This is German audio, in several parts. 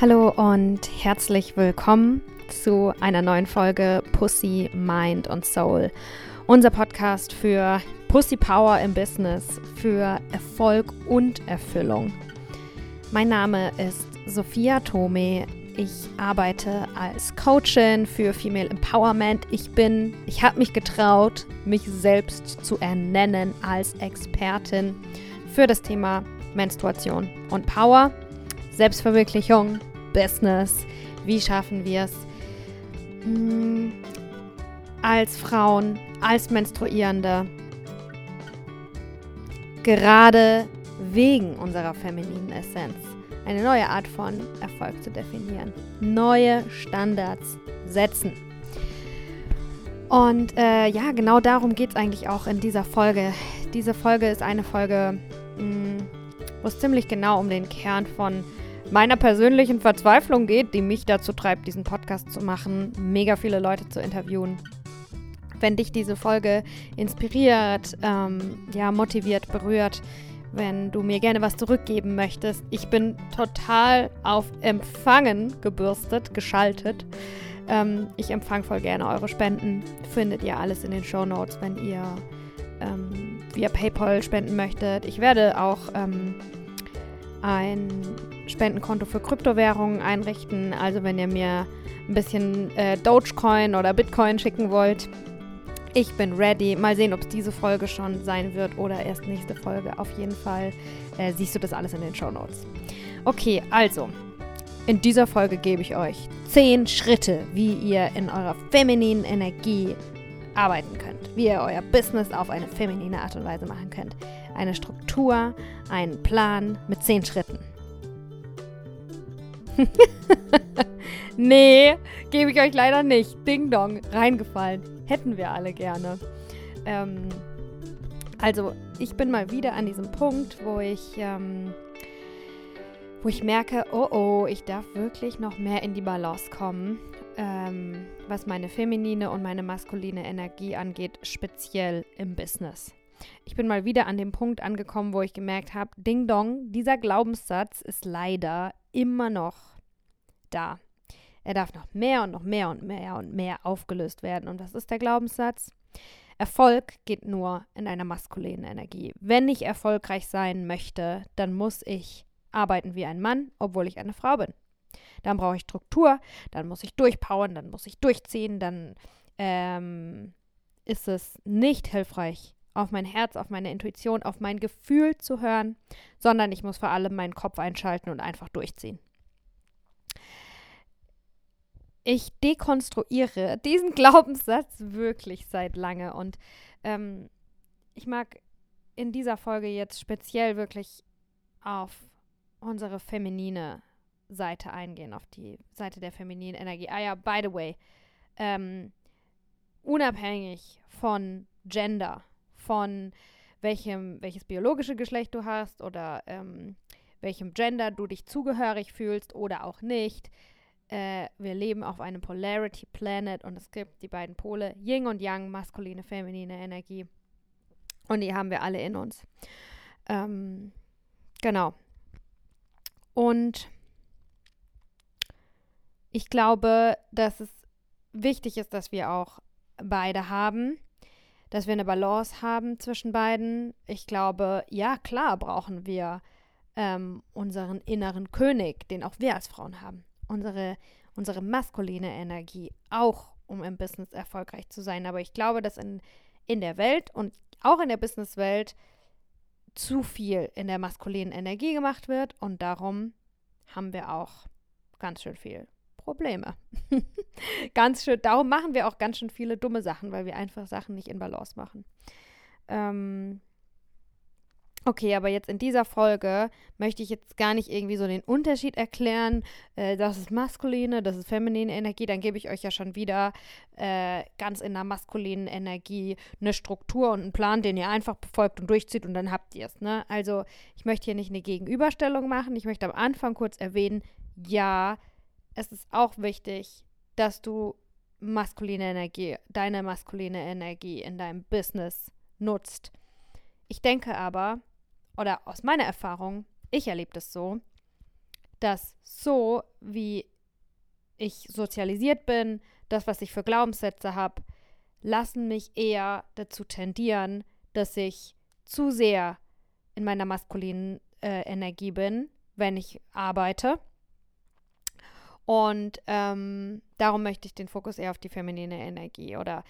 Hallo und herzlich willkommen zu einer neuen Folge Pussy, Mind und Soul. Unser Podcast für Pussy Power im Business, für Erfolg und Erfüllung. Mein Name ist Sophia Tome. Ich arbeite als Coachin für Female Empowerment. Ich bin, ich habe mich getraut, mich selbst zu ernennen als Expertin für das Thema Menstruation und Power, Selbstverwirklichung Business? Wie schaffen wir es hm, als Frauen, als Menstruierende, gerade wegen unserer femininen Essenz, eine neue Art von Erfolg zu definieren, neue Standards setzen. Und äh, ja, genau darum geht es eigentlich auch in dieser Folge. Diese Folge ist eine Folge, hm, wo es ziemlich genau um den Kern von meiner persönlichen Verzweiflung geht, die mich dazu treibt, diesen Podcast zu machen, mega viele Leute zu interviewen. Wenn dich diese Folge inspiriert, ähm, ja, motiviert, berührt, wenn du mir gerne was zurückgeben möchtest, ich bin total auf Empfangen gebürstet, geschaltet. Ähm, ich empfange voll gerne eure Spenden. Findet ihr alles in den Show Notes, wenn ihr ähm, via PayPal spenden möchtet. Ich werde auch ähm, ein Spendenkonto für Kryptowährungen einrichten. Also wenn ihr mir ein bisschen äh, Dogecoin oder Bitcoin schicken wollt, ich bin ready. Mal sehen, ob es diese Folge schon sein wird oder erst nächste Folge. Auf jeden Fall äh, siehst du das alles in den Show Notes. Okay, also. In dieser Folge gebe ich euch 10 Schritte, wie ihr in eurer femininen Energie arbeiten könnt. Wie ihr euer Business auf eine feminine Art und Weise machen könnt. Eine Struktur, einen Plan mit 10 Schritten. nee, gebe ich euch leider nicht. Ding Dong, reingefallen. Hätten wir alle gerne. Ähm, also, ich bin mal wieder an diesem Punkt, wo ich, ähm, wo ich merke, oh oh, ich darf wirklich noch mehr in die Balance kommen, ähm, was meine feminine und meine maskuline Energie angeht, speziell im Business. Ich bin mal wieder an dem Punkt angekommen, wo ich gemerkt habe, Ding Dong, dieser Glaubenssatz ist leider immer noch da. Er darf noch mehr und noch mehr und mehr und mehr aufgelöst werden. Und was ist der Glaubenssatz? Erfolg geht nur in einer maskulinen Energie. Wenn ich erfolgreich sein möchte, dann muss ich arbeiten wie ein Mann, obwohl ich eine Frau bin. Dann brauche ich Struktur, dann muss ich durchpowern, dann muss ich durchziehen, dann ähm, ist es nicht hilfreich, auf mein Herz, auf meine Intuition, auf mein Gefühl zu hören, sondern ich muss vor allem meinen Kopf einschalten und einfach durchziehen. Ich dekonstruiere diesen Glaubenssatz wirklich seit lange und ähm, ich mag in dieser Folge jetzt speziell wirklich auf unsere feminine Seite eingehen, auf die Seite der femininen Energie. Ah ja, by the way, ähm, unabhängig von Gender, von welchem, welches biologische Geschlecht du hast oder ähm, welchem Gender du dich zugehörig fühlst oder auch nicht. Äh, wir leben auf einem Polarity Planet und es gibt die beiden Pole Yin und Yang, maskuline, feminine Energie. Und die haben wir alle in uns. Ähm, genau. Und ich glaube, dass es wichtig ist, dass wir auch beide haben dass wir eine Balance haben zwischen beiden. Ich glaube, ja, klar brauchen wir ähm, unseren inneren König, den auch wir als Frauen haben. Unsere, unsere maskuline Energie, auch um im Business erfolgreich zu sein. Aber ich glaube, dass in, in der Welt und auch in der Businesswelt zu viel in der maskulinen Energie gemacht wird und darum haben wir auch ganz schön viel Probleme. ganz schön, darum machen wir auch ganz schön viele dumme Sachen, weil wir einfach Sachen nicht in Balance machen. Ähm, okay, aber jetzt in dieser Folge möchte ich jetzt gar nicht irgendwie so den Unterschied erklären. Äh, das ist maskuline, das ist feminine Energie. Dann gebe ich euch ja schon wieder äh, ganz in der maskulinen Energie eine Struktur und einen Plan, den ihr einfach befolgt und durchzieht und dann habt ihr es. Ne? Also ich möchte hier nicht eine Gegenüberstellung machen. Ich möchte am Anfang kurz erwähnen, ja, es ist auch wichtig, dass du maskuline Energie, deine maskuline Energie in deinem Business nutzt. Ich denke aber, oder aus meiner Erfahrung, ich erlebe das so, dass so, wie ich sozialisiert bin, das, was ich für Glaubenssätze habe, lassen mich eher dazu tendieren, dass ich zu sehr in meiner maskulinen äh, Energie bin, wenn ich arbeite. Und ähm, darum möchte ich den Fokus eher auf die feminine Energie. Oder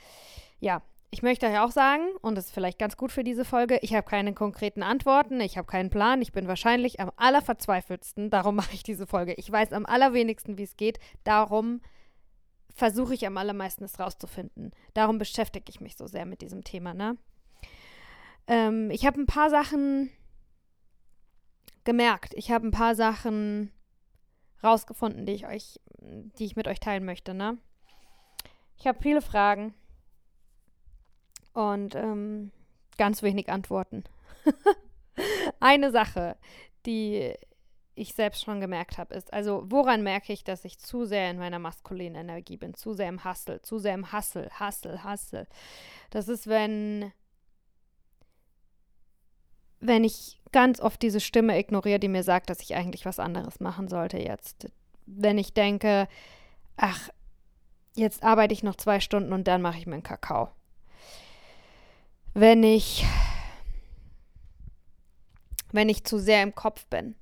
ja, ich möchte euch auch sagen, und das ist vielleicht ganz gut für diese Folge, ich habe keine konkreten Antworten, ich habe keinen Plan, ich bin wahrscheinlich am allerverzweifeltsten, darum mache ich diese Folge. Ich weiß am allerwenigsten, wie es geht, darum versuche ich am allermeisten es rauszufinden. Darum beschäftige ich mich so sehr mit diesem Thema, ne? Ähm, ich habe ein paar Sachen gemerkt. Ich habe ein paar Sachen rausgefunden, die ich euch, die ich mit euch teilen möchte, ne? Ich habe viele Fragen und ähm, ganz wenig Antworten. Eine Sache, die ich selbst schon gemerkt habe, ist, also woran merke ich, dass ich zu sehr in meiner maskulinen Energie bin, zu sehr im Hustle, zu sehr im Hustle, Hustle, Hustle. Das ist, wenn wenn ich ganz oft diese Stimme ignoriere, die mir sagt, dass ich eigentlich was anderes machen sollte jetzt. Wenn ich denke, ach, jetzt arbeite ich noch zwei Stunden und dann mache ich mir einen Kakao. Wenn ich, wenn ich zu sehr im Kopf bin,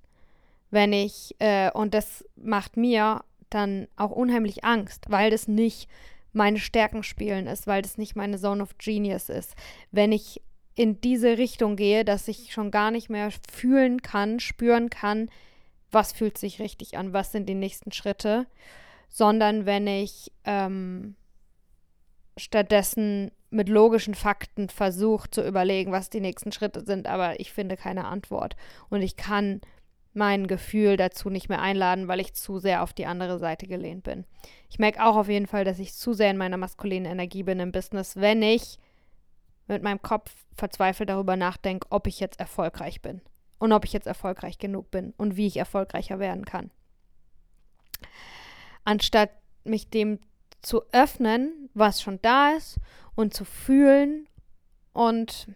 wenn ich, äh, und das macht mir dann auch unheimlich Angst, weil das nicht meine Stärken spielen ist, weil das nicht meine Zone of Genius ist. Wenn ich in diese Richtung gehe, dass ich schon gar nicht mehr fühlen kann, spüren kann, was fühlt sich richtig an, was sind die nächsten Schritte, sondern wenn ich ähm, stattdessen mit logischen Fakten versuche zu überlegen, was die nächsten Schritte sind, aber ich finde keine Antwort und ich kann mein Gefühl dazu nicht mehr einladen, weil ich zu sehr auf die andere Seite gelehnt bin. Ich merke auch auf jeden Fall, dass ich zu sehr in meiner maskulinen Energie bin im Business, wenn ich mit meinem Kopf verzweifelt darüber nachdenke, ob ich jetzt erfolgreich bin und ob ich jetzt erfolgreich genug bin und wie ich erfolgreicher werden kann. Anstatt mich dem zu öffnen, was schon da ist und zu fühlen und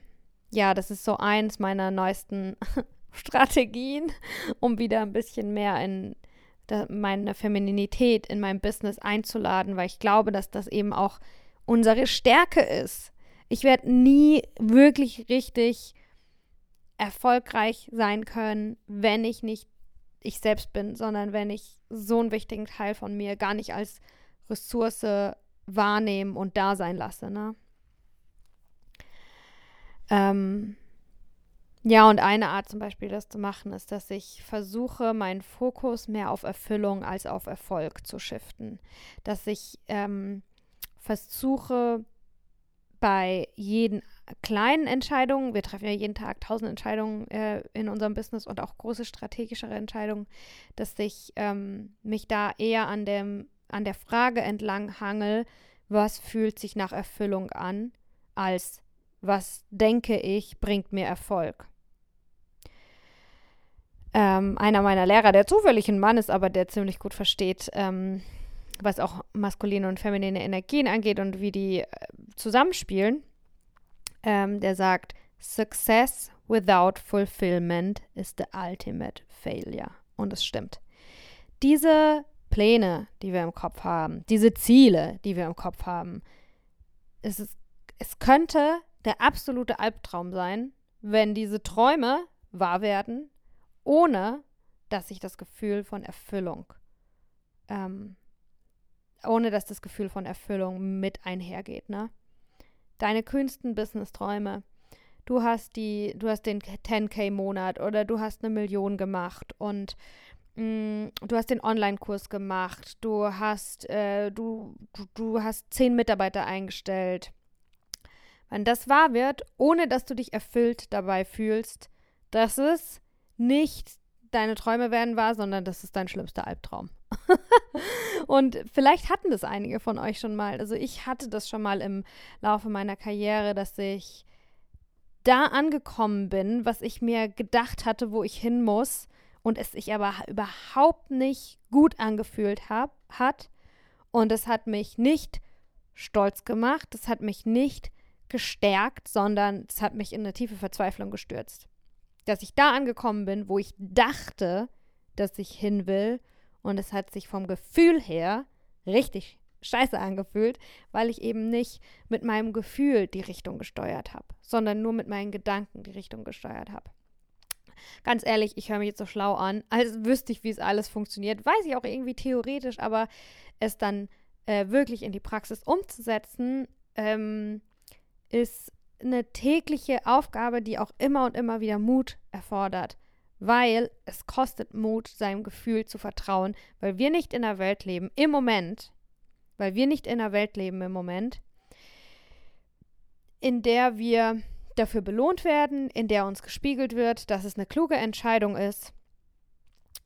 ja, das ist so eins meiner neuesten Strategien, um wieder ein bisschen mehr in meine Femininität in meinem Business einzuladen, weil ich glaube, dass das eben auch unsere Stärke ist. Ich werde nie wirklich richtig erfolgreich sein können, wenn ich nicht ich selbst bin, sondern wenn ich so einen wichtigen Teil von mir gar nicht als Ressource wahrnehmen und da sein lasse. Ne? Ähm, ja, und eine Art zum Beispiel, das zu machen, ist, dass ich versuche, meinen Fokus mehr auf Erfüllung als auf Erfolg zu shiften. Dass ich ähm, versuche, bei jeden kleinen Entscheidungen, wir treffen ja jeden Tag tausend Entscheidungen äh, in unserem Business und auch große strategischere Entscheidungen, dass ich ähm, mich da eher an, dem, an der Frage entlang hangel, was fühlt sich nach Erfüllung an, als was denke ich bringt mir Erfolg. Ähm, einer meiner Lehrer, der zufällig ein Mann ist, aber der ziemlich gut versteht, ähm, was auch maskuline und feminine Energien angeht und wie die äh, zusammenspielen, ähm, der sagt, Success without fulfillment is the ultimate failure. Und es stimmt. Diese Pläne, die wir im Kopf haben, diese Ziele, die wir im Kopf haben, es, ist, es könnte der absolute Albtraum sein, wenn diese Träume wahr werden, ohne dass ich das Gefühl von Erfüllung ähm, ohne dass das Gefühl von Erfüllung mit einhergeht, ne? Deine kühnsten Business-Träume. Du hast die, du hast den 10k-Monat oder du hast eine Million gemacht und du hast den Online-Kurs gemacht, du hast, äh, du, du, du hast zehn Mitarbeiter eingestellt. Wenn das wahr wird, ohne dass du dich erfüllt dabei fühlst, dass es nicht deine Träume werden wahr, sondern das ist dein schlimmster Albtraum. und vielleicht hatten das einige von euch schon mal. Also ich hatte das schon mal im Laufe meiner Karriere, dass ich da angekommen bin, was ich mir gedacht hatte, wo ich hin muss und es sich aber überhaupt nicht gut angefühlt hab, hat. Und es hat mich nicht stolz gemacht, es hat mich nicht gestärkt, sondern es hat mich in eine tiefe Verzweiflung gestürzt. Dass ich da angekommen bin, wo ich dachte, dass ich hin will. Und es hat sich vom Gefühl her richtig scheiße angefühlt, weil ich eben nicht mit meinem Gefühl die Richtung gesteuert habe, sondern nur mit meinen Gedanken die Richtung gesteuert habe. Ganz ehrlich, ich höre mich jetzt so schlau an, als wüsste ich, wie es alles funktioniert. Weiß ich auch irgendwie theoretisch, aber es dann äh, wirklich in die Praxis umzusetzen, ähm, ist eine tägliche Aufgabe, die auch immer und immer wieder Mut erfordert. Weil es kostet Mut, seinem Gefühl zu vertrauen, weil wir nicht in der Welt leben, im Moment, weil wir nicht in der Welt leben im Moment, in der wir dafür belohnt werden, in der uns gespiegelt wird, dass es eine kluge Entscheidung ist,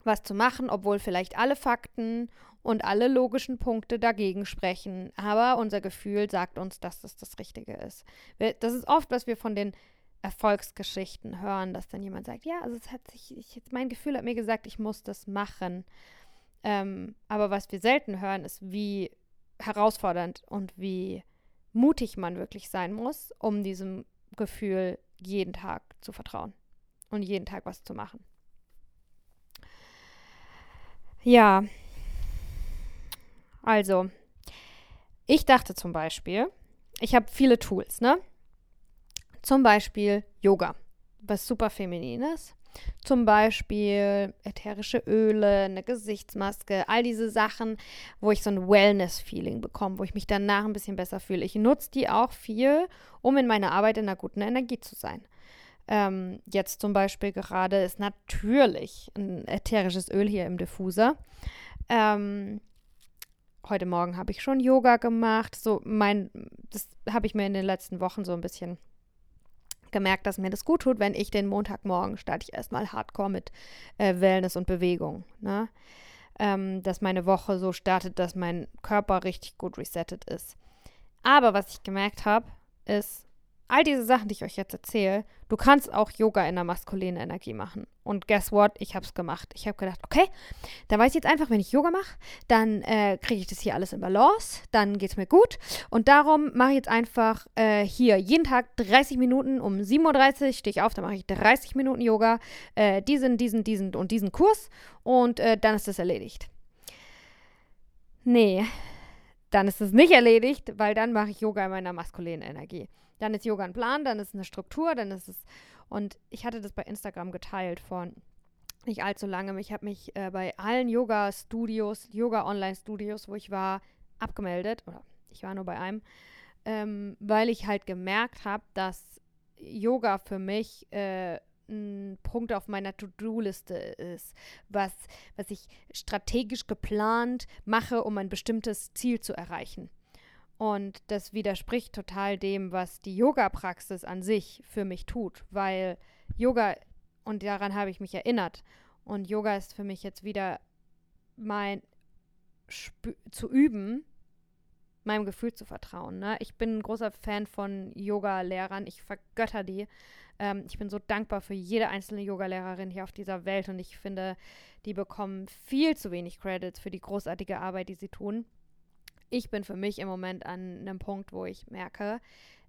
was zu machen, obwohl vielleicht alle Fakten und alle logischen Punkte dagegen sprechen. Aber unser Gefühl sagt uns, dass das das Richtige ist. Das ist oft, was wir von den Erfolgsgeschichten hören, dass dann jemand sagt, ja, also es hat sich, ich, mein Gefühl hat mir gesagt, ich muss das machen. Ähm, aber was wir selten hören, ist, wie herausfordernd und wie mutig man wirklich sein muss, um diesem Gefühl jeden Tag zu vertrauen und jeden Tag was zu machen. Ja, also, ich dachte zum Beispiel, ich habe viele Tools, ne? Zum Beispiel Yoga, was super feminin ist. Zum Beispiel ätherische Öle, eine Gesichtsmaske, all diese Sachen, wo ich so ein Wellness-Feeling bekomme, wo ich mich danach ein bisschen besser fühle. Ich nutze die auch viel, um in meiner Arbeit in einer guten Energie zu sein. Ähm, jetzt zum Beispiel gerade ist natürlich ein ätherisches Öl hier im Diffuser. Ähm, heute Morgen habe ich schon Yoga gemacht. So mein, das habe ich mir in den letzten Wochen so ein bisschen gemerkt, dass mir das gut tut, wenn ich den Montagmorgen starte ich erstmal hardcore mit äh, Wellness und Bewegung. Ne? Ähm, dass meine Woche so startet, dass mein Körper richtig gut resettet ist. Aber was ich gemerkt habe, ist, all diese Sachen, die ich euch jetzt erzähle, du kannst auch Yoga in der maskulinen Energie machen. Und guess what? Ich habe es gemacht. Ich habe gedacht, okay, da weiß ich jetzt einfach, wenn ich Yoga mache, dann äh, kriege ich das hier alles in Balance, dann geht es mir gut. Und darum mache ich jetzt einfach äh, hier jeden Tag 30 Minuten um 7.30 Uhr stehe ich auf, dann mache ich 30 Minuten Yoga, äh, diesen, diesen, diesen und diesen Kurs und äh, dann ist das erledigt. Nee, dann ist es nicht erledigt, weil dann mache ich Yoga in meiner maskulinen Energie. Dann ist Yoga ein Plan, dann ist es eine Struktur, dann ist es. Und ich hatte das bei Instagram geteilt von nicht allzu lange. Ich habe mich äh, bei allen Yoga-Studios, Yoga-Online-Studios, wo ich war, abgemeldet. Oder ich war nur bei einem, ähm, weil ich halt gemerkt habe, dass Yoga für mich äh, ein Punkt auf meiner To-Do-Liste ist, was, was ich strategisch geplant mache, um ein bestimmtes Ziel zu erreichen. Und das widerspricht total dem, was die Yoga-Praxis an sich für mich tut, weil Yoga, und daran habe ich mich erinnert, und Yoga ist für mich jetzt wieder mein Sp zu üben, meinem Gefühl zu vertrauen. Ne? Ich bin ein großer Fan von Yoga-Lehrern, ich vergötter die. Ähm, ich bin so dankbar für jede einzelne Yoga-Lehrerin hier auf dieser Welt und ich finde, die bekommen viel zu wenig Credits für die großartige Arbeit, die sie tun ich bin für mich im Moment an einem Punkt, wo ich merke,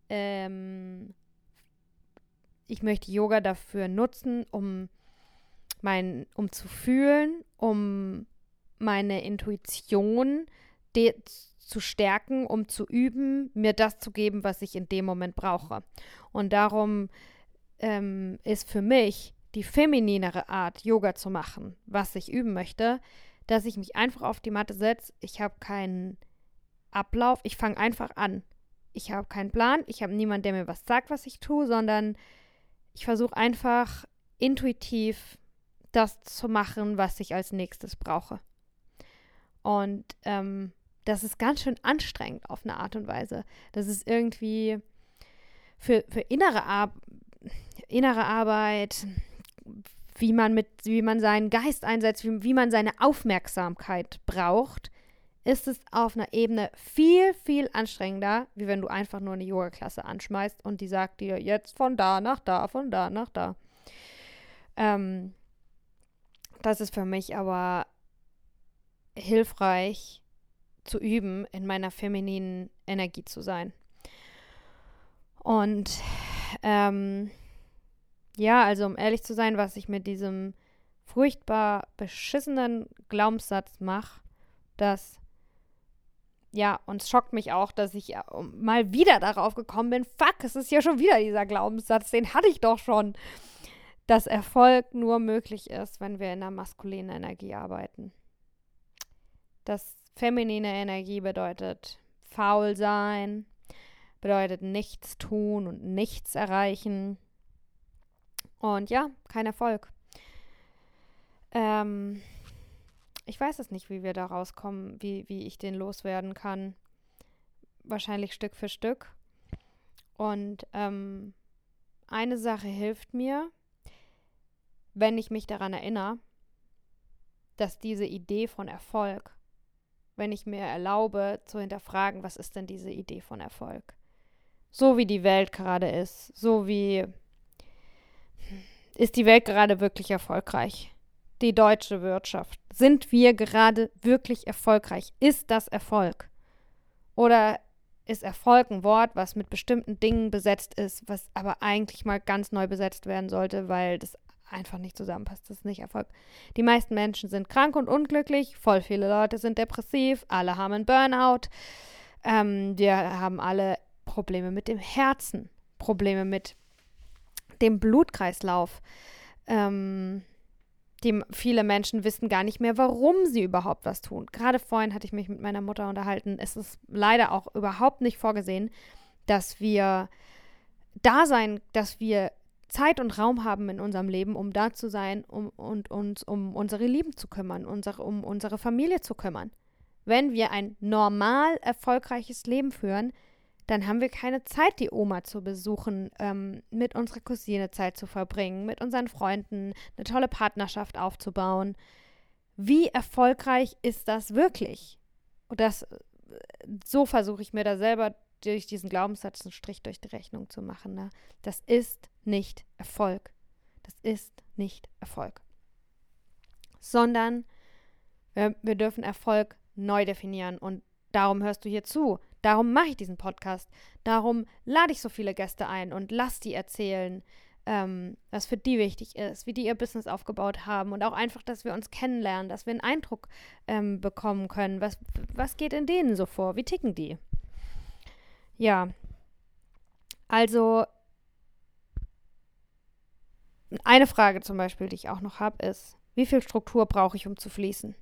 ähm, ich möchte Yoga dafür nutzen, um mein, um zu fühlen, um meine Intuition zu stärken, um zu üben, mir das zu geben, was ich in dem Moment brauche. Und darum ähm, ist für mich die femininere Art, Yoga zu machen, was ich üben möchte, dass ich mich einfach auf die Matte setze. Ich habe keinen Ablauf. Ich fange einfach an. Ich habe keinen Plan, ich habe niemanden, der mir was sagt, was ich tue, sondern ich versuche einfach intuitiv das zu machen, was ich als nächstes brauche. Und ähm, das ist ganz schön anstrengend auf eine Art und Weise. Das ist irgendwie für, für innere, Ar innere Arbeit, wie man mit, wie man seinen Geist einsetzt, wie, wie man seine Aufmerksamkeit braucht, ist es auf einer Ebene viel, viel anstrengender, wie wenn du einfach nur eine Yoga-Klasse anschmeißt und die sagt dir jetzt von da nach da, von da nach da. Ähm, das ist für mich aber hilfreich zu üben, in meiner femininen Energie zu sein. Und ähm, ja, also um ehrlich zu sein, was ich mit diesem furchtbar beschissenen Glaubenssatz mache, dass ja, und es schockt mich auch, dass ich mal wieder darauf gekommen bin, fuck, es ist ja schon wieder dieser Glaubenssatz, den hatte ich doch schon, dass Erfolg nur möglich ist, wenn wir in der maskulinen Energie arbeiten. Dass feminine Energie bedeutet faul sein, bedeutet nichts tun und nichts erreichen. Und ja, kein Erfolg. Ähm, ich weiß es nicht, wie wir da rauskommen, wie, wie ich den loswerden kann. Wahrscheinlich Stück für Stück. Und ähm, eine Sache hilft mir, wenn ich mich daran erinnere, dass diese Idee von Erfolg, wenn ich mir erlaube zu hinterfragen, was ist denn diese Idee von Erfolg? So wie die Welt gerade ist, so wie ist die Welt gerade wirklich erfolgreich? Die deutsche Wirtschaft? Sind wir gerade wirklich erfolgreich? Ist das Erfolg? Oder ist Erfolg ein Wort, was mit bestimmten Dingen besetzt ist, was aber eigentlich mal ganz neu besetzt werden sollte, weil das einfach nicht zusammenpasst. Das ist nicht Erfolg. Die meisten Menschen sind krank und unglücklich, voll viele Leute sind depressiv, alle haben einen Burnout. Ähm, wir haben alle Probleme mit dem Herzen, Probleme mit dem Blutkreislauf. Ähm, die viele Menschen wissen gar nicht mehr, warum sie überhaupt was tun. Gerade vorhin hatte ich mich mit meiner Mutter unterhalten. Es ist leider auch überhaupt nicht vorgesehen, dass wir da sein, dass wir Zeit und Raum haben in unserem Leben, um da zu sein um, und uns um unsere Lieben zu kümmern, unsere, um unsere Familie zu kümmern. Wenn wir ein normal erfolgreiches Leben führen, dann haben wir keine Zeit, die Oma zu besuchen, ähm, mit unserer Cousine Zeit zu verbringen, mit unseren Freunden eine tolle Partnerschaft aufzubauen. Wie erfolgreich ist das wirklich? Und das, so versuche ich mir da selber durch diesen Glaubenssatz einen Strich durch die Rechnung zu machen. Ne? Das ist nicht Erfolg. Das ist nicht Erfolg. Sondern wir, wir dürfen Erfolg neu definieren. Und darum hörst du hier zu. Darum mache ich diesen Podcast. Darum lade ich so viele Gäste ein und lass die erzählen, ähm, was für die wichtig ist, wie die ihr Business aufgebaut haben und auch einfach, dass wir uns kennenlernen, dass wir einen Eindruck ähm, bekommen können, was, was geht in denen so vor, wie ticken die. Ja, also eine Frage zum Beispiel, die ich auch noch habe, ist, wie viel Struktur brauche ich, um zu fließen?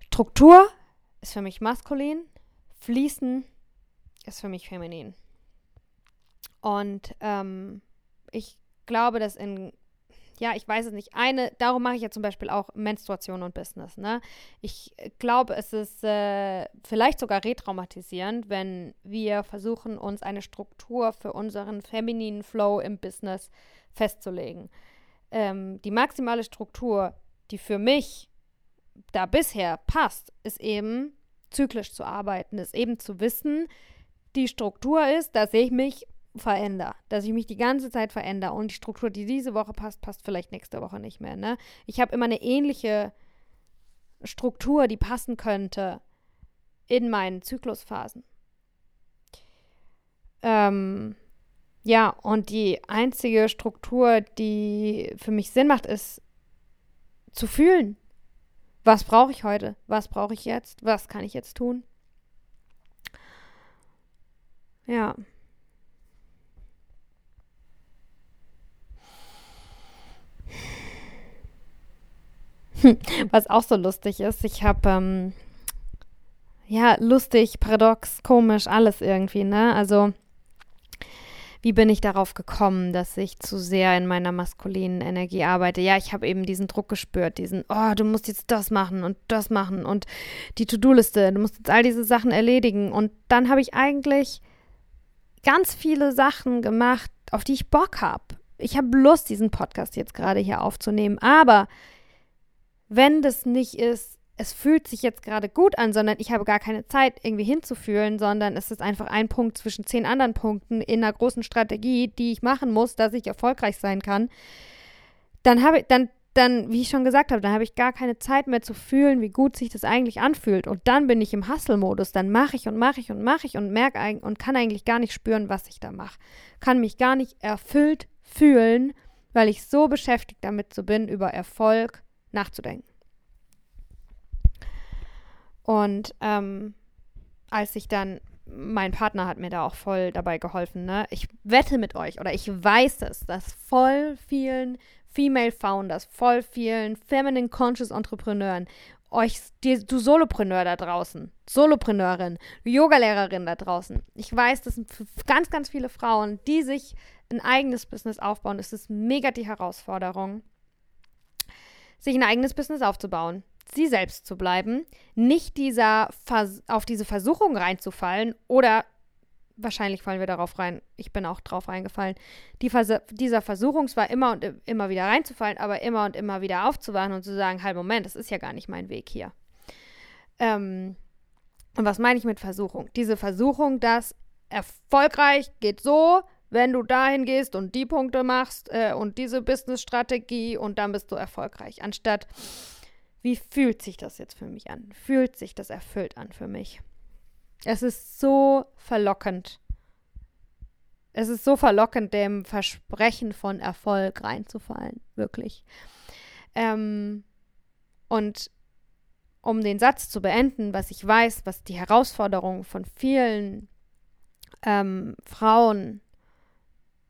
Struktur ist für mich maskulin, fließen ist für mich feminin. Und ähm, ich glaube, dass in, ja, ich weiß es nicht, eine, darum mache ich ja zum Beispiel auch Menstruation und Business, ne? Ich glaube, es ist äh, vielleicht sogar retraumatisierend, wenn wir versuchen, uns eine Struktur für unseren femininen Flow im Business festzulegen. Ähm, die maximale Struktur, die für mich da bisher passt, ist eben zyklisch zu arbeiten, ist eben zu wissen, die Struktur ist, dass ich mich verändere, dass ich mich die ganze Zeit verändere und die Struktur, die diese Woche passt, passt vielleicht nächste Woche nicht mehr. Ne? Ich habe immer eine ähnliche Struktur, die passen könnte in meinen Zyklusphasen. Ähm, ja, und die einzige Struktur, die für mich Sinn macht, ist zu fühlen, was brauche ich heute? Was brauche ich jetzt? Was kann ich jetzt tun? Ja. Was auch so lustig ist, ich habe, ähm, ja, lustig, paradox, komisch, alles irgendwie, ne? Also, wie bin ich darauf gekommen, dass ich zu sehr in meiner maskulinen Energie arbeite? Ja, ich habe eben diesen Druck gespürt, diesen, oh, du musst jetzt das machen und das machen und die To-Do-Liste, du musst jetzt all diese Sachen erledigen. Und dann habe ich eigentlich ganz viele Sachen gemacht, auf die ich Bock habe. Ich habe Lust, diesen Podcast jetzt gerade hier aufzunehmen, aber wenn das nicht ist, es fühlt sich jetzt gerade gut an, sondern ich habe gar keine Zeit, irgendwie hinzufühlen, sondern es ist einfach ein Punkt zwischen zehn anderen Punkten in einer großen Strategie, die ich machen muss, dass ich erfolgreich sein kann, dann habe ich, dann, dann, wie ich schon gesagt habe, dann habe ich gar keine Zeit mehr zu fühlen, wie gut sich das eigentlich anfühlt. Und dann bin ich im Hustle-Modus. Dann mache ich und mache ich und mache ich und merke und kann eigentlich gar nicht spüren, was ich da mache. Kann mich gar nicht erfüllt fühlen, weil ich so beschäftigt damit so bin, über Erfolg nachzudenken. Und ähm, als ich dann, mein Partner hat mir da auch voll dabei geholfen, ne? Ich wette mit euch oder ich weiß es, dass voll vielen Female Founders, voll vielen Feminine Conscious Entrepreneuren euch, die, du Solopreneur da draußen, Solopreneurin, Yogalehrerin da draußen. Ich weiß, das sind ganz, ganz viele Frauen, die sich ein eigenes Business aufbauen. Es ist mega die Herausforderung, sich ein eigenes Business aufzubauen, sie selbst zu bleiben, nicht dieser Vers auf diese Versuchung reinzufallen oder wahrscheinlich fallen wir darauf rein, ich bin auch drauf reingefallen, die Vers dieser Versuchung zwar immer und immer wieder reinzufallen, aber immer und immer wieder aufzuwachen und zu sagen, halt Moment, das ist ja gar nicht mein Weg hier. Ähm, und was meine ich mit Versuchung? Diese Versuchung, dass erfolgreich geht so, wenn du dahin gehst und die Punkte machst äh, und diese Business-Strategie und dann bist du erfolgreich. Anstatt, wie fühlt sich das jetzt für mich an? Fühlt sich das erfüllt an für mich? Es ist so verlockend. Es ist so verlockend, dem Versprechen von Erfolg reinzufallen, wirklich. Ähm, und um den Satz zu beenden, was ich weiß, was die Herausforderung von vielen ähm, Frauen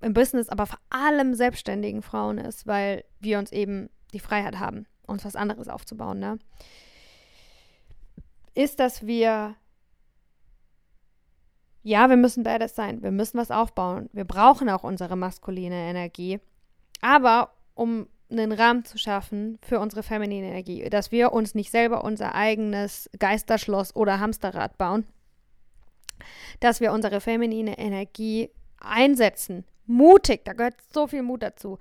im Business, aber vor allem selbstständigen Frauen ist, weil wir uns eben die Freiheit haben, uns was anderes aufzubauen, ne? ist, dass wir ja, wir müssen beides sein. Wir müssen was aufbauen. Wir brauchen auch unsere maskuline Energie. Aber um einen Rahmen zu schaffen für unsere feminine Energie, dass wir uns nicht selber unser eigenes Geisterschloss oder Hamsterrad bauen, dass wir unsere feminine Energie einsetzen. Mutig, da gehört so viel Mut dazu.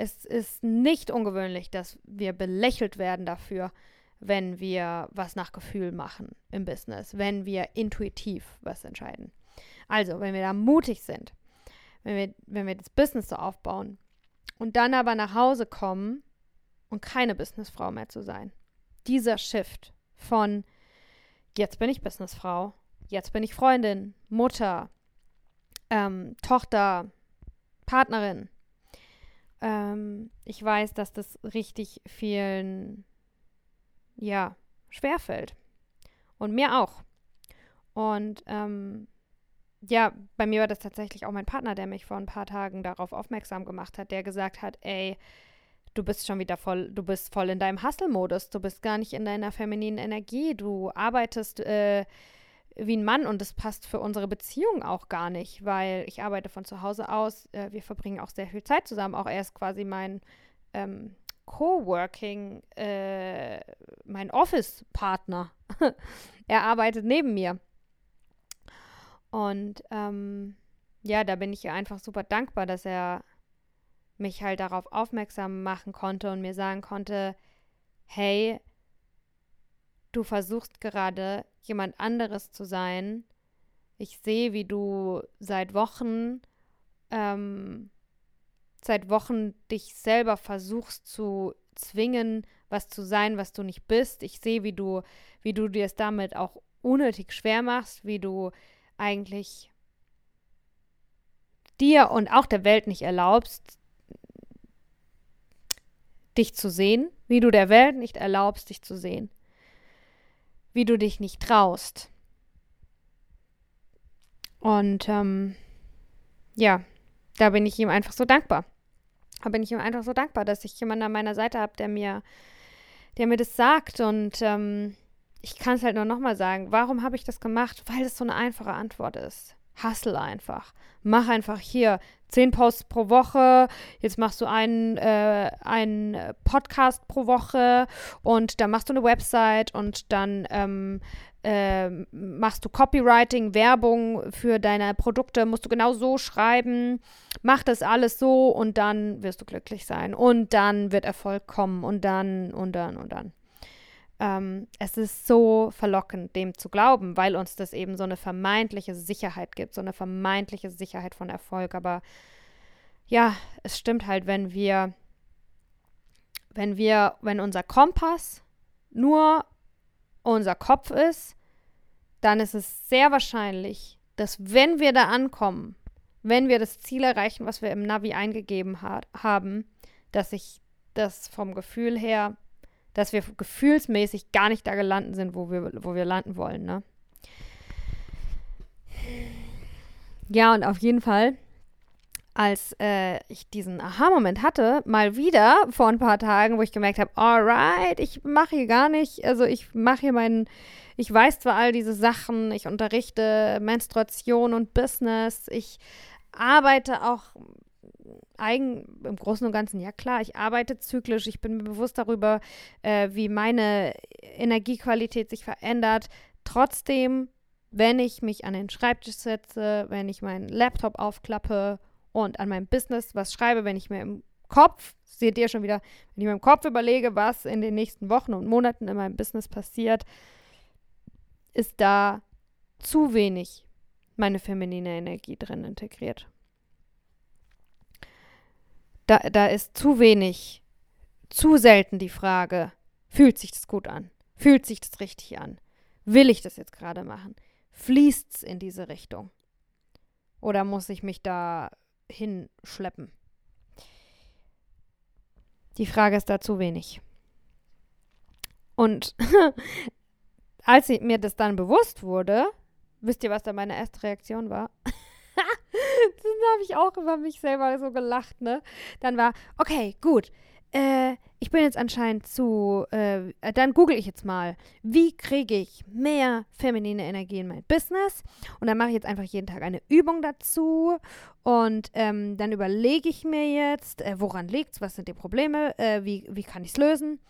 Es ist nicht ungewöhnlich, dass wir belächelt werden dafür, wenn wir was nach Gefühl machen im Business, wenn wir intuitiv was entscheiden. Also, wenn wir da mutig sind, wenn wir, wenn wir das Business so aufbauen und dann aber nach Hause kommen und keine Businessfrau mehr zu sein. Dieser Shift von jetzt bin ich Businessfrau, jetzt bin ich Freundin, Mutter, ähm, Tochter, Partnerin. Ähm, ich weiß, dass das richtig vielen, ja, schwerfällt. Und mir auch. Und ähm, ja, bei mir war das tatsächlich auch mein Partner, der mich vor ein paar Tagen darauf aufmerksam gemacht hat, der gesagt hat, ey, du bist schon wieder voll, du bist voll in deinem Hustle-Modus, du bist gar nicht in deiner femininen Energie, du arbeitest äh, wie ein Mann und das passt für unsere Beziehung auch gar nicht, weil ich arbeite von zu Hause aus, äh, wir verbringen auch sehr viel Zeit zusammen, auch er ist quasi mein ähm, Coworking, äh, mein Office-Partner. er arbeitet neben mir. Und ähm, ja, da bin ich einfach super dankbar, dass er mich halt darauf aufmerksam machen konnte und mir sagen konnte, hey, du versuchst gerade jemand anderes zu sein. Ich sehe, wie du seit Wochen, ähm, seit Wochen dich selber versuchst zu zwingen, was zu sein, was du nicht bist. Ich sehe, wie du, wie du dir es damit auch unnötig schwer machst, wie du eigentlich dir und auch der Welt nicht erlaubst, dich zu sehen, wie du der Welt nicht erlaubst, dich zu sehen, wie du dich nicht traust. Und ähm, ja, da bin ich ihm einfach so dankbar. Da bin ich ihm einfach so dankbar, dass ich jemanden an meiner Seite habe, der mir, der mir das sagt und ähm, ich kann es halt nur nochmal sagen. Warum habe ich das gemacht? Weil es so eine einfache Antwort ist. Hustle einfach. Mach einfach hier zehn Posts pro Woche. Jetzt machst du einen, äh, einen Podcast pro Woche und dann machst du eine Website und dann ähm, äh, machst du Copywriting, Werbung für deine Produkte, musst du genau so schreiben. Mach das alles so und dann wirst du glücklich sein. Und dann wird Erfolg kommen und dann und dann und dann ähm, es ist so verlockend, dem zu glauben, weil uns das eben so eine vermeintliche Sicherheit gibt, so eine vermeintliche Sicherheit von Erfolg. Aber ja, es stimmt halt, wenn wir, wenn wir, wenn unser Kompass nur unser Kopf ist, dann ist es sehr wahrscheinlich, dass wenn wir da ankommen, wenn wir das Ziel erreichen, was wir im Navi eingegeben ha haben, dass ich das vom Gefühl her, dass wir gefühlsmäßig gar nicht da gelandet sind, wo wir, wo wir landen wollen, ne? Ja, und auf jeden Fall, als äh, ich diesen Aha-Moment hatte, mal wieder vor ein paar Tagen, wo ich gemerkt habe, alright, ich mache hier gar nicht, also ich mache hier meinen, ich weiß zwar all diese Sachen, ich unterrichte Menstruation und Business, ich arbeite auch eigen, im Großen und Ganzen, ja klar, ich arbeite zyklisch, ich bin mir bewusst darüber, äh, wie meine Energiequalität sich verändert. Trotzdem wenn ich mich an den Schreibtisch setze, wenn ich meinen Laptop aufklappe und an meinem Business was schreibe, wenn ich mir im Kopf, seht ihr schon wieder, wenn ich mir im Kopf überlege, was in den nächsten Wochen und Monaten in meinem Business passiert, ist da zu wenig meine feminine Energie drin integriert. Da, da ist zu wenig, zu selten die Frage, fühlt sich das gut an? Fühlt sich das richtig an? Will ich das jetzt gerade machen? Fließt es in diese Richtung? Oder muss ich mich da hinschleppen? Die Frage ist da zu wenig. Und als mir das dann bewusst wurde, wisst ihr, was da meine erste Reaktion war? habe ich auch über mich selber so gelacht, ne? Dann war, okay, gut, äh, ich bin jetzt anscheinend zu, äh, dann google ich jetzt mal, wie kriege ich mehr feminine Energie in mein Business? Und dann mache ich jetzt einfach jeden Tag eine Übung dazu und ähm, dann überlege ich mir jetzt, äh, woran liegt es, was sind die Probleme, äh, wie, wie kann ich es lösen?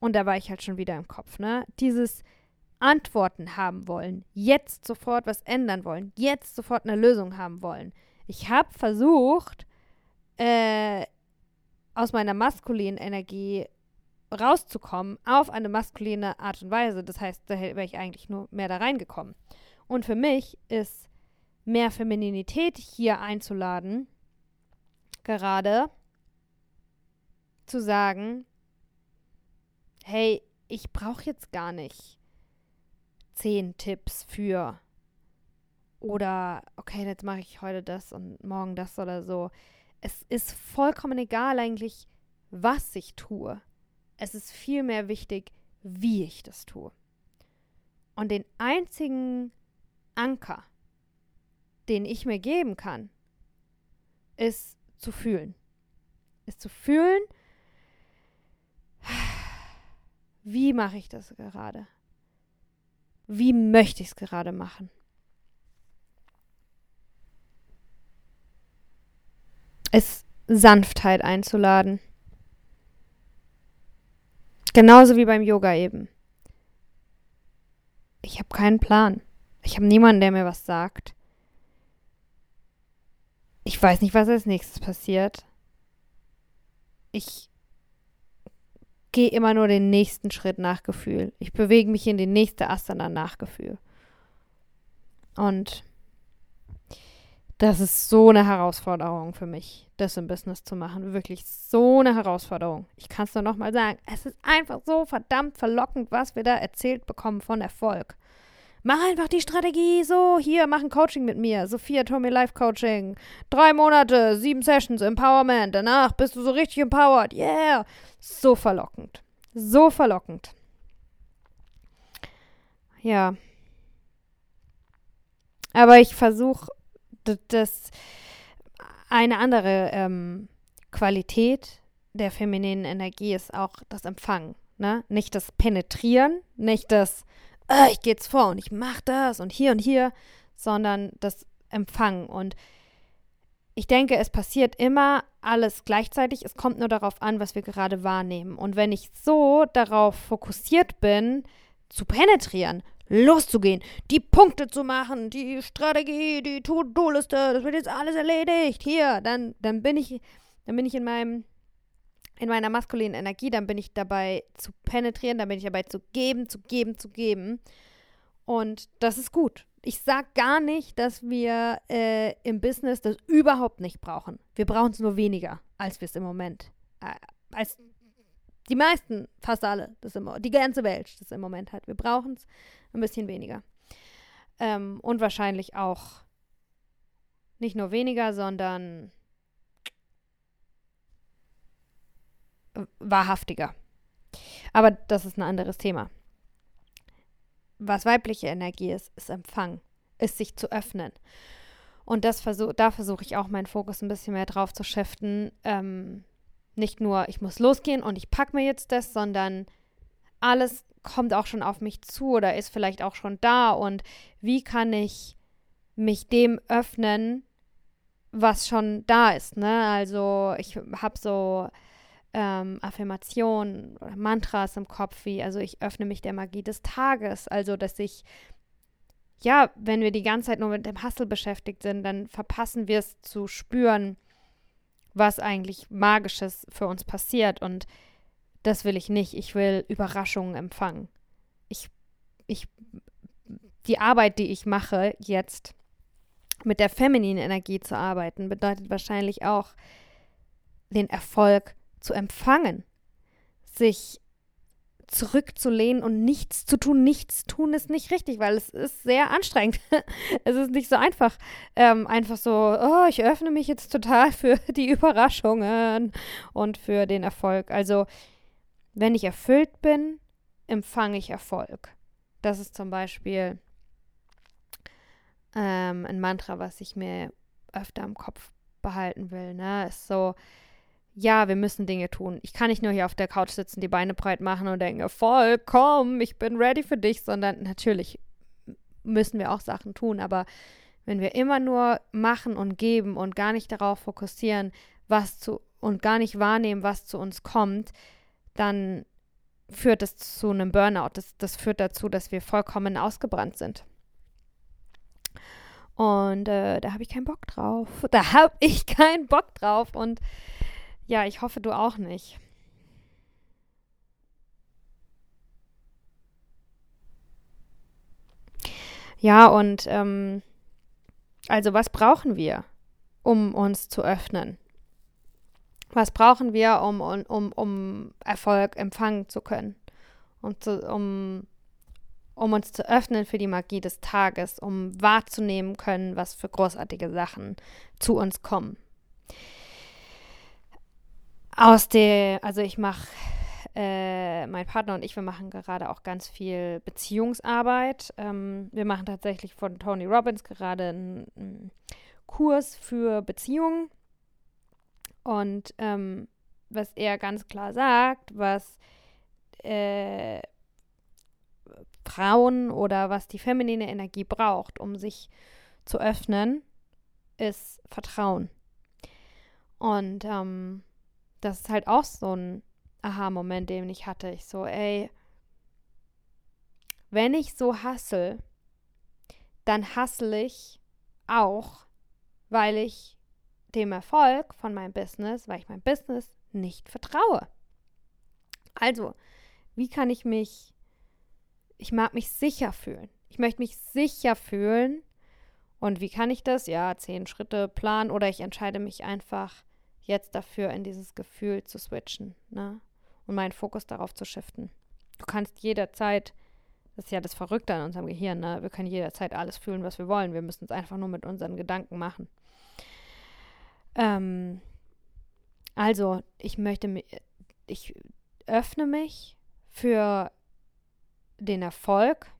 Und da war ich halt schon wieder im Kopf, ne? Dieses Antworten haben wollen, jetzt sofort was ändern wollen, jetzt sofort eine Lösung haben wollen. Ich habe versucht, äh, aus meiner maskulinen Energie rauszukommen auf eine maskuline Art und Weise. Das heißt, da wäre ich eigentlich nur mehr da reingekommen. Und für mich ist mehr Femininität hier einzuladen, gerade zu sagen, hey, ich brauche jetzt gar nicht zehn Tipps für oder okay, jetzt mache ich heute das und morgen das oder so es ist vollkommen egal eigentlich, was ich tue. Es ist vielmehr wichtig, wie ich das tue. Und den einzigen Anker, den ich mir geben kann, ist zu fühlen. Ist zu fühlen, wie mache ich das gerade? Wie möchte ich es gerade machen? es Sanftheit einzuladen. Genauso wie beim Yoga eben. Ich habe keinen Plan. Ich habe niemanden, der mir was sagt. Ich weiß nicht, was als nächstes passiert. Ich gehe immer nur den nächsten Schritt nach Gefühl. Ich bewege mich in die nächste Asana nach Gefühl. Und das ist so eine Herausforderung für mich, das im Business zu machen. Wirklich so eine Herausforderung. Ich kann es nur nochmal sagen. Es ist einfach so verdammt verlockend, was wir da erzählt bekommen von Erfolg. Mach einfach die Strategie so, hier, mach ein Coaching mit mir. Sophia Tommy Life Coaching. Drei Monate, sieben Sessions, Empowerment. Danach bist du so richtig empowered. Yeah. So verlockend. So verlockend. Ja. Aber ich versuche das eine andere ähm, Qualität der femininen Energie ist auch das Empfangen. Ne? Nicht das Penetrieren, nicht das, äh, ich gehe jetzt vor und ich mache das und hier und hier, sondern das Empfangen. Und ich denke, es passiert immer alles gleichzeitig. Es kommt nur darauf an, was wir gerade wahrnehmen. Und wenn ich so darauf fokussiert bin, zu penetrieren, loszugehen, die Punkte zu machen, die Strategie, die To-Do-Liste, das wird jetzt alles erledigt. Hier, dann, dann bin ich, dann bin ich in meinem, in meiner maskulinen Energie, dann bin ich dabei zu penetrieren, dann bin ich dabei zu geben, zu geben, zu geben. Und das ist gut. Ich sage gar nicht, dass wir äh, im Business das überhaupt nicht brauchen. Wir brauchen es nur weniger, als wir es im Moment, äh, als die meisten, fast alle, das im, die ganze Welt das im Moment hat. Wir brauchen es ein bisschen weniger. Ähm, und wahrscheinlich auch nicht nur weniger, sondern wahrhaftiger. Aber das ist ein anderes Thema. Was weibliche Energie ist, ist Empfang, ist sich zu öffnen. Und das versuch, da versuche ich auch meinen Fokus ein bisschen mehr drauf zu shiften. Ähm, nicht nur, ich muss losgehen und ich packe mir jetzt das, sondern alles kommt auch schon auf mich zu oder ist vielleicht auch schon da. Und wie kann ich mich dem öffnen, was schon da ist? Ne? Also ich habe so ähm, Affirmationen oder Mantras im Kopf, wie, also ich öffne mich der Magie des Tages. Also, dass ich ja, wenn wir die ganze Zeit nur mit dem Hustle beschäftigt sind, dann verpassen wir es zu spüren, was eigentlich Magisches für uns passiert. Und das will ich nicht. Ich will Überraschungen empfangen. Ich, ich, die Arbeit, die ich mache jetzt, mit der femininen Energie zu arbeiten, bedeutet wahrscheinlich auch, den Erfolg zu empfangen, sich zurückzulehnen und nichts zu tun. Nichts tun ist nicht richtig, weil es ist sehr anstrengend. es ist nicht so einfach. Ähm, einfach so, oh, ich öffne mich jetzt total für die Überraschungen und für den Erfolg. Also, wenn ich erfüllt bin, empfange ich Erfolg. Das ist zum Beispiel ähm, ein Mantra, was ich mir öfter im Kopf behalten will. Ne? Ist so, ja, wir müssen Dinge tun. Ich kann nicht nur hier auf der Couch sitzen, die Beine breit machen und denken, voll, komm, ich bin ready für dich, sondern natürlich müssen wir auch Sachen tun. Aber wenn wir immer nur machen und geben und gar nicht darauf fokussieren, was zu und gar nicht wahrnehmen, was zu uns kommt, dann führt es zu einem Burnout. Das, das führt dazu, dass wir vollkommen ausgebrannt sind. Und äh, da habe ich keinen Bock drauf. Da habe ich keinen Bock drauf. Und ja, ich hoffe, du auch nicht. Ja, und ähm, also was brauchen wir, um uns zu öffnen? Was brauchen wir, um, um, um Erfolg empfangen zu können? Und zu, um, um uns zu öffnen für die Magie des Tages, um wahrzunehmen können, was für großartige Sachen zu uns kommen aus der, also ich mache, äh, mein Partner und ich, wir machen gerade auch ganz viel Beziehungsarbeit. Ähm, wir machen tatsächlich von Tony Robbins gerade einen, Kurs für Beziehungen. Und ähm, was er ganz klar sagt, was äh, Frauen oder was die feminine Energie braucht, um sich zu öffnen, ist Vertrauen. Und ähm, das ist halt auch so ein Aha-Moment, den ich hatte. Ich so, ey, wenn ich so hassel, dann hassel ich auch, weil ich dem Erfolg von meinem Business, weil ich meinem Business nicht vertraue. Also, wie kann ich mich, ich mag mich sicher fühlen. Ich möchte mich sicher fühlen. Und wie kann ich das? Ja, zehn Schritte planen oder ich entscheide mich einfach jetzt dafür in dieses Gefühl zu switchen ne? und meinen Fokus darauf zu shiften. Du kannst jederzeit, das ist ja das Verrückte an unserem Gehirn, ne? wir können jederzeit alles fühlen, was wir wollen. Wir müssen es einfach nur mit unseren Gedanken machen. Ähm, also, ich möchte, ich öffne mich für den Erfolg.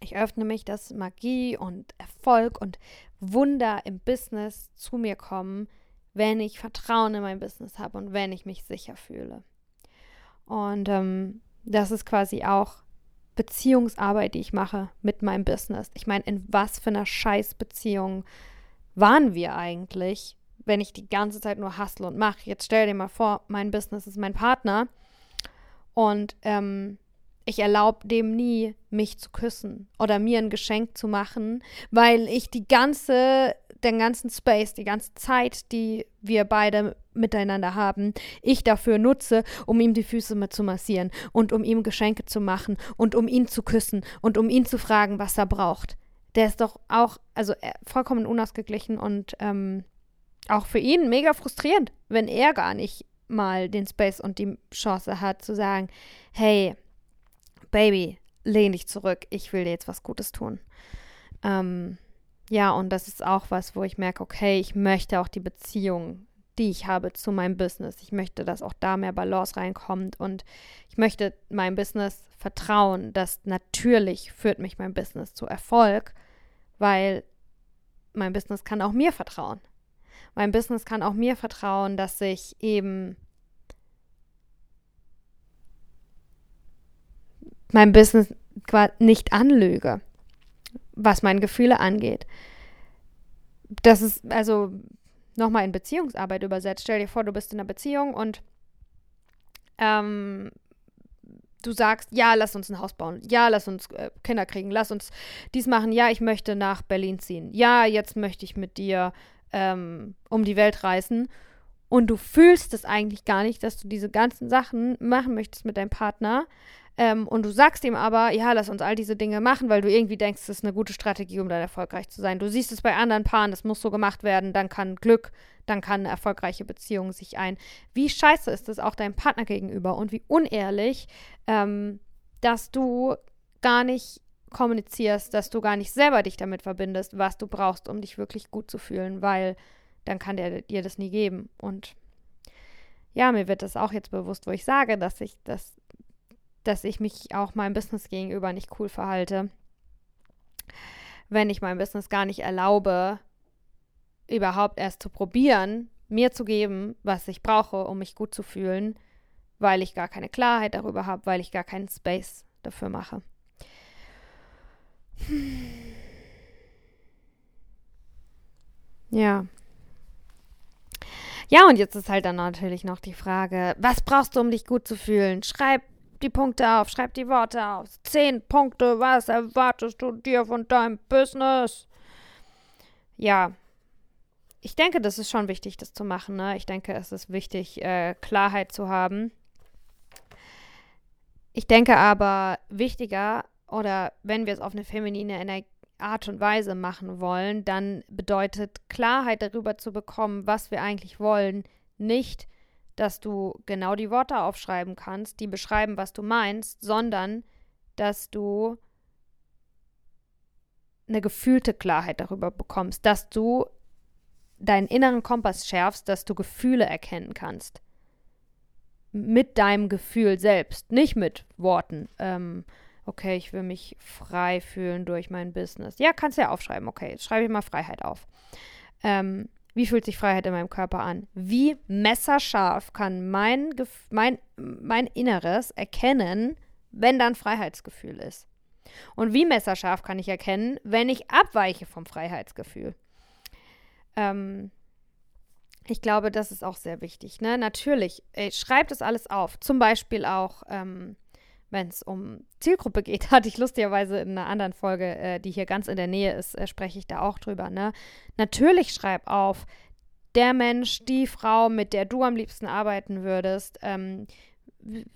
Ich öffne mich, dass Magie und Erfolg und Wunder im Business zu mir kommen, wenn ich Vertrauen in mein Business habe und wenn ich mich sicher fühle. Und ähm, das ist quasi auch Beziehungsarbeit, die ich mache mit meinem Business. Ich meine, in was für einer Scheißbeziehung waren wir eigentlich, wenn ich die ganze Zeit nur hustle und mache? Jetzt stell dir mal vor, mein Business ist mein Partner und ähm, ich erlaube dem nie, mich zu küssen oder mir ein Geschenk zu machen, weil ich die ganze den ganzen Space, die ganze Zeit, die wir beide miteinander haben, ich dafür nutze, um ihm die Füße mit zu massieren und um ihm Geschenke zu machen und um ihn zu küssen und um ihn zu fragen, was er braucht. Der ist doch auch, also äh, vollkommen unausgeglichen und ähm, auch für ihn mega frustrierend, wenn er gar nicht mal den Space und die Chance hat zu sagen, hey, Baby, lehn dich zurück, ich will dir jetzt was Gutes tun. Ähm, ja, und das ist auch was, wo ich merke, okay, ich möchte auch die Beziehung die ich habe zu meinem Business. Ich möchte, dass auch da mehr Balance reinkommt und ich möchte meinem Business vertrauen, dass natürlich führt mich mein Business zu Erfolg, weil mein Business kann auch mir vertrauen. Mein Business kann auch mir vertrauen, dass ich eben mein Business nicht anlüge, was meine Gefühle angeht. Das ist also nochmal in Beziehungsarbeit übersetzt. Stell dir vor, du bist in einer Beziehung und ähm, du sagst, ja, lass uns ein Haus bauen, ja, lass uns äh, Kinder kriegen, lass uns dies machen, ja, ich möchte nach Berlin ziehen, ja, jetzt möchte ich mit dir ähm, um die Welt reisen. Und du fühlst es eigentlich gar nicht, dass du diese ganzen Sachen machen möchtest mit deinem Partner. Ähm, und du sagst ihm aber, ja, lass uns all diese Dinge machen, weil du irgendwie denkst, das ist eine gute Strategie, um dann erfolgreich zu sein. Du siehst es bei anderen Paaren, das muss so gemacht werden, dann kann Glück dann kann eine erfolgreiche Beziehung sich ein. Wie scheiße ist es auch deinem Partner gegenüber und wie unehrlich, ähm, dass du gar nicht kommunizierst, dass du gar nicht selber dich damit verbindest, was du brauchst, um dich wirklich gut zu fühlen, weil dann kann der dir das nie geben. Und ja, mir wird das auch jetzt bewusst, wo ich sage, dass ich das, dass ich mich auch meinem Business gegenüber nicht cool verhalte, wenn ich meinem Business gar nicht erlaube, überhaupt erst zu probieren, mir zu geben, was ich brauche, um mich gut zu fühlen, weil ich gar keine Klarheit darüber habe, weil ich gar keinen Space dafür mache. Ja. Ja, und jetzt ist halt dann natürlich noch die Frage, was brauchst du, um dich gut zu fühlen? Schreib die Punkte auf, schreib die Worte auf. Zehn Punkte, was erwartest du dir von deinem Business? Ja, ich denke, das ist schon wichtig, das zu machen. Ne? Ich denke, es ist wichtig, äh, Klarheit zu haben. Ich denke aber, wichtiger oder wenn wir es auf eine feminine Art und Weise machen wollen, dann bedeutet Klarheit darüber zu bekommen, was wir eigentlich wollen, nicht, dass du genau die Worte aufschreiben kannst, die beschreiben, was du meinst, sondern dass du eine gefühlte Klarheit darüber bekommst, dass du deinen inneren Kompass schärfst, dass du Gefühle erkennen kannst. Mit deinem Gefühl selbst, nicht mit Worten. Ähm, okay, ich will mich frei fühlen durch mein Business. Ja, kannst du ja aufschreiben. Okay, jetzt schreibe ich mal Freiheit auf. Ähm, wie fühlt sich Freiheit in meinem Körper an? Wie messerscharf kann mein, mein, mein Inneres erkennen, wenn da ein Freiheitsgefühl ist? Und wie messerscharf kann ich erkennen, wenn ich abweiche vom Freiheitsgefühl? Ähm, ich glaube, das ist auch sehr wichtig. Ne? Natürlich, ey, schreibt das alles auf. Zum Beispiel auch, ähm, wenn es um Zielgruppe geht, hatte ich lustigerweise in einer anderen Folge, äh, die hier ganz in der Nähe ist, äh, spreche ich da auch drüber. Ne? Natürlich schreib auf, der Mensch, die Frau, mit der du am liebsten arbeiten würdest, ähm,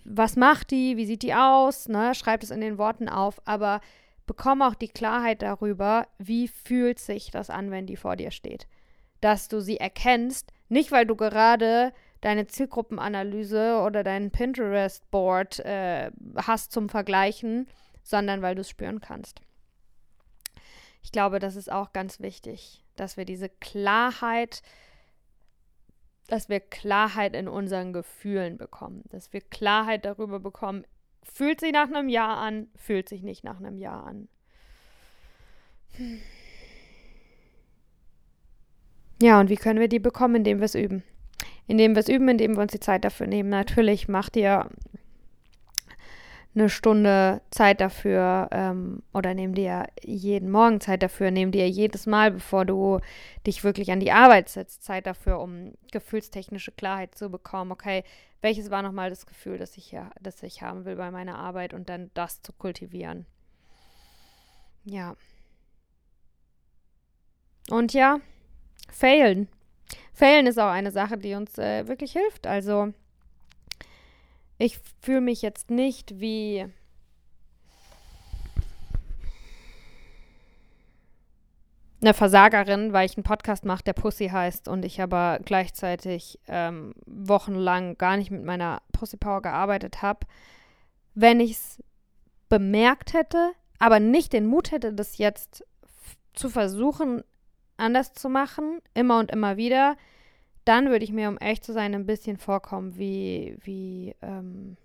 was macht die, wie sieht die aus, ne? schreib es in den Worten auf, aber bekomme auch die Klarheit darüber, wie fühlt sich das an, wenn die vor dir steht dass du sie erkennst, nicht weil du gerade deine Zielgruppenanalyse oder dein Pinterest-Board äh, hast zum Vergleichen, sondern weil du es spüren kannst. Ich glaube, das ist auch ganz wichtig, dass wir diese Klarheit, dass wir Klarheit in unseren Gefühlen bekommen, dass wir Klarheit darüber bekommen, fühlt sich nach einem Jahr an, fühlt sich nicht nach einem Jahr an. Hm. Ja, und wie können wir die bekommen, indem wir es üben? Indem wir es üben, indem wir uns die Zeit dafür nehmen. Natürlich macht ihr eine Stunde Zeit dafür ähm, oder nehm dir jeden Morgen Zeit dafür, nehm dir jedes Mal, bevor du dich wirklich an die Arbeit setzt, Zeit dafür, um gefühlstechnische Klarheit zu bekommen. Okay, welches war nochmal das Gefühl, das ich, ja, das ich haben will bei meiner Arbeit und dann das zu kultivieren. Ja. Und ja, Failen. Failen ist auch eine Sache, die uns äh, wirklich hilft. Also ich fühle mich jetzt nicht wie eine Versagerin, weil ich einen Podcast mache, der Pussy heißt und ich aber gleichzeitig ähm, wochenlang gar nicht mit meiner Pussy Power gearbeitet habe. Wenn ich es bemerkt hätte, aber nicht den Mut hätte, das jetzt zu versuchen, anders zu machen, immer und immer wieder, dann würde ich mir, um echt zu sein, ein bisschen vorkommen wie, wie, ähm,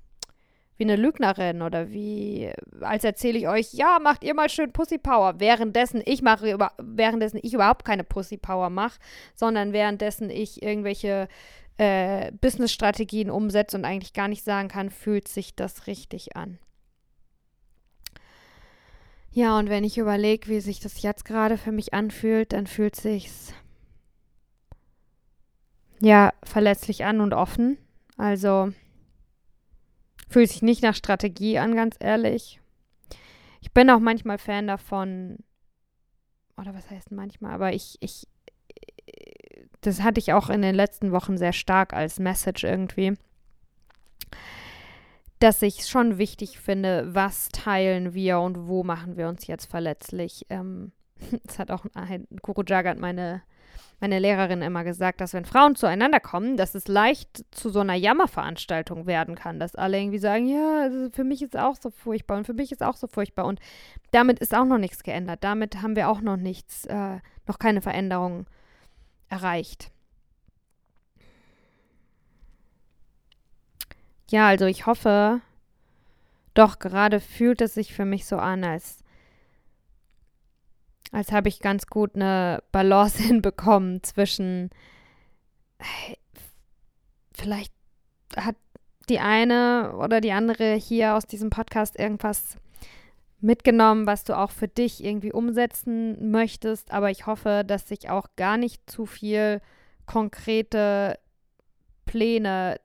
wie eine Lügnerin oder wie, als erzähle ich euch, ja, macht ihr mal schön Pussy Power, währenddessen ich mache, über, währenddessen ich überhaupt keine Pussy Power mache, sondern währenddessen ich irgendwelche äh, Business-Strategien umsetze und eigentlich gar nicht sagen kann, fühlt sich das richtig an. Ja, und wenn ich überlege, wie sich das jetzt gerade für mich anfühlt, dann fühlt sich's ja verletzlich an und offen. Also fühlt sich nicht nach Strategie an, ganz ehrlich. Ich bin auch manchmal Fan davon, oder was heißt manchmal, aber ich, ich, das hatte ich auch in den letzten Wochen sehr stark als Message irgendwie, dass ich es schon wichtig finde, was teilen wir und wo machen wir uns jetzt verletzlich. Ähm, das hat auch ein Guru Jagat, meine meine Lehrerin immer gesagt, dass wenn Frauen zueinander kommen, dass es leicht zu so einer Jammerveranstaltung werden kann, dass alle irgendwie sagen, ja, also für mich ist auch so furchtbar und für mich ist auch so furchtbar und damit ist auch noch nichts geändert. Damit haben wir auch noch nichts, äh, noch keine Veränderung erreicht. Ja, also ich hoffe, doch gerade fühlt es sich für mich so an, als als habe ich ganz gut eine Balance hinbekommen zwischen, vielleicht hat die eine oder die andere hier aus diesem Podcast irgendwas mitgenommen, was du auch für dich irgendwie umsetzen möchtest. Aber ich hoffe, dass ich auch gar nicht zu viel konkrete Pläne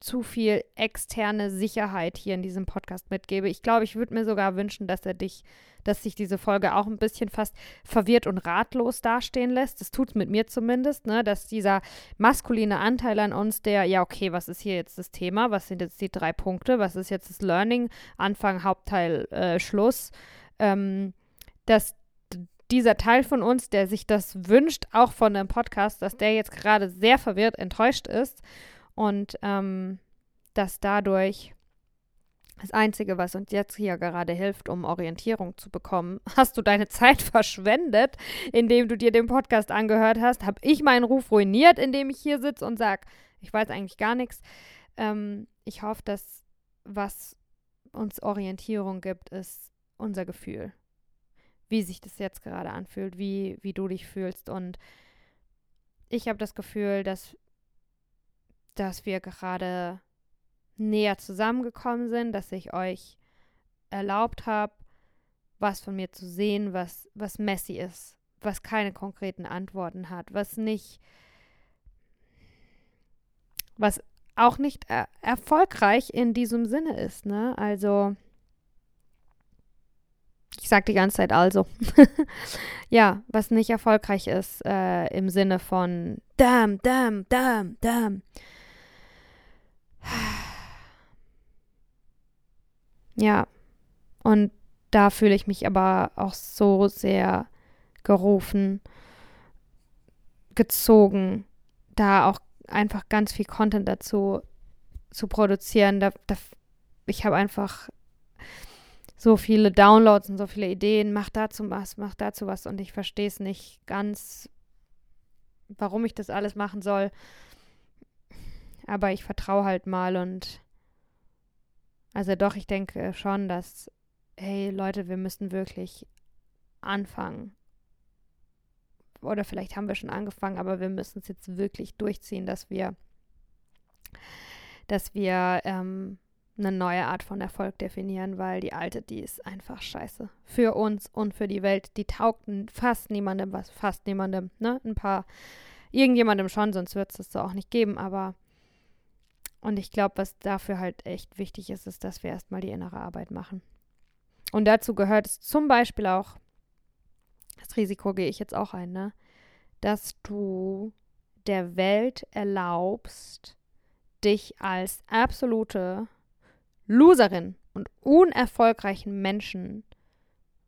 zu viel externe Sicherheit hier in diesem Podcast mitgebe. Ich glaube, ich würde mir sogar wünschen, dass er dich, dass sich diese Folge auch ein bisschen fast verwirrt und ratlos dastehen lässt. Das tut es mit mir zumindest, ne? dass dieser maskuline Anteil an uns, der, ja, okay, was ist hier jetzt das Thema? Was sind jetzt die drei Punkte? Was ist jetzt das Learning? Anfang, Hauptteil, äh, Schluss. Ähm, dass dieser Teil von uns, der sich das wünscht, auch von einem Podcast, dass der jetzt gerade sehr verwirrt, enttäuscht ist und ähm, dass dadurch das Einzige, was uns jetzt hier gerade hilft, um Orientierung zu bekommen, hast du deine Zeit verschwendet, indem du dir den Podcast angehört hast, habe ich meinen Ruf ruiniert, indem ich hier sitze und sage, ich weiß eigentlich gar nichts. Ähm, ich hoffe, dass was uns Orientierung gibt, ist unser Gefühl. Wie sich das jetzt gerade anfühlt, wie, wie du dich fühlst. Und ich habe das Gefühl, dass dass wir gerade näher zusammengekommen sind, dass ich euch erlaubt habe, was von mir zu sehen, was, was messy ist, was keine konkreten Antworten hat, was nicht, was auch nicht er erfolgreich in diesem Sinne ist, ne? Also, ich sage die ganze Zeit also. ja, was nicht erfolgreich ist äh, im Sinne von damn, damn, damn, damn. Ja, und da fühle ich mich aber auch so sehr gerufen, gezogen, da auch einfach ganz viel Content dazu zu produzieren. Da, da, ich habe einfach so viele Downloads und so viele Ideen, mach dazu was, mach dazu was und ich verstehe es nicht ganz, warum ich das alles machen soll. Aber ich vertraue halt mal und also doch, ich denke schon, dass, hey Leute, wir müssen wirklich anfangen. Oder vielleicht haben wir schon angefangen, aber wir müssen es jetzt wirklich durchziehen, dass wir, dass wir ähm, eine neue Art von Erfolg definieren, weil die alte, die ist einfach scheiße. Für uns und für die Welt. Die taugt fast niemandem was, fast niemandem, ne? Ein paar, irgendjemandem schon, sonst wird es das so auch nicht geben, aber und ich glaube, was dafür halt echt wichtig ist, ist, dass wir erstmal die innere Arbeit machen. Und dazu gehört es zum Beispiel auch, das Risiko gehe ich jetzt auch ein, ne? dass du der Welt erlaubst, dich als absolute Loserin und unerfolgreichen Menschen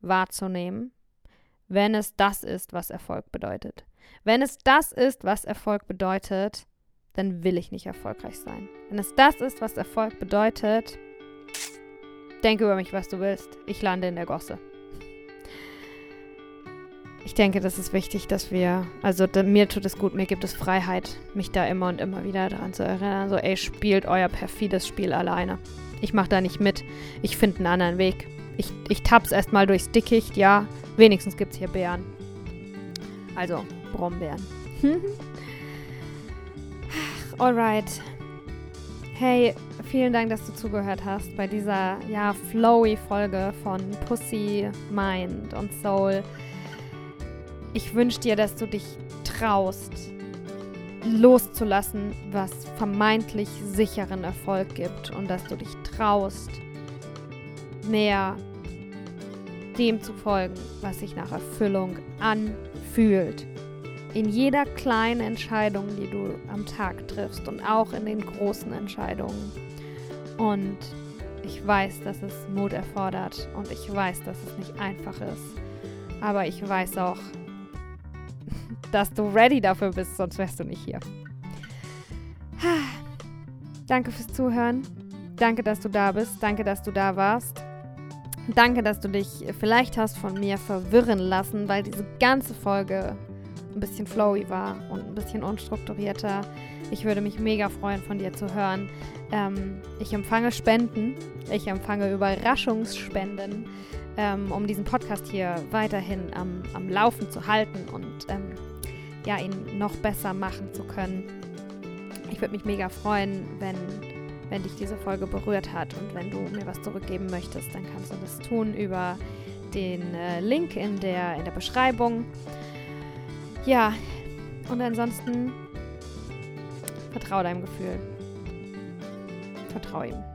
wahrzunehmen, wenn es das ist, was Erfolg bedeutet. Wenn es das ist, was Erfolg bedeutet, dann will ich nicht erfolgreich sein. Wenn es das ist, was Erfolg bedeutet, denke über mich, was du willst. Ich lande in der Gosse. ich denke, das ist wichtig, dass wir, also mir tut es gut, mir gibt es Freiheit, mich da immer und immer wieder daran zu erinnern. So, ey, spielt euer perfides Spiel alleine. Ich mache da nicht mit. Ich finde einen anderen Weg. Ich, ich tapp's erstmal durchs Dickicht, ja. Wenigstens gibt's hier Bären. Also, Brombeeren. Alright. Hey, vielen Dank, dass du zugehört hast bei dieser, ja, flowy Folge von Pussy, Mind und Soul. Ich wünsche dir, dass du dich traust, loszulassen, was vermeintlich sicheren Erfolg gibt und dass du dich traust, mehr dem zu folgen, was sich nach Erfüllung anfühlt. In jeder kleinen Entscheidung, die du am Tag triffst und auch in den großen Entscheidungen. Und ich weiß, dass es Mut erfordert und ich weiß, dass es nicht einfach ist. Aber ich weiß auch, dass du ready dafür bist, sonst wärst du nicht hier. Danke fürs Zuhören. Danke, dass du da bist. Danke, dass du da warst. Danke, dass du dich vielleicht hast von mir verwirren lassen, weil diese ganze Folge ein bisschen flowy war und ein bisschen unstrukturierter. Ich würde mich mega freuen, von dir zu hören. Ähm, ich empfange Spenden. Ich empfange Überraschungsspenden, ähm, um diesen Podcast hier weiterhin am, am Laufen zu halten und ähm, ja, ihn noch besser machen zu können. Ich würde mich mega freuen, wenn, wenn dich diese Folge berührt hat und wenn du mir was zurückgeben möchtest, dann kannst du das tun über den äh, Link in der, in der Beschreibung. Ja, und ansonsten vertraue deinem Gefühl. Vertraue ihm.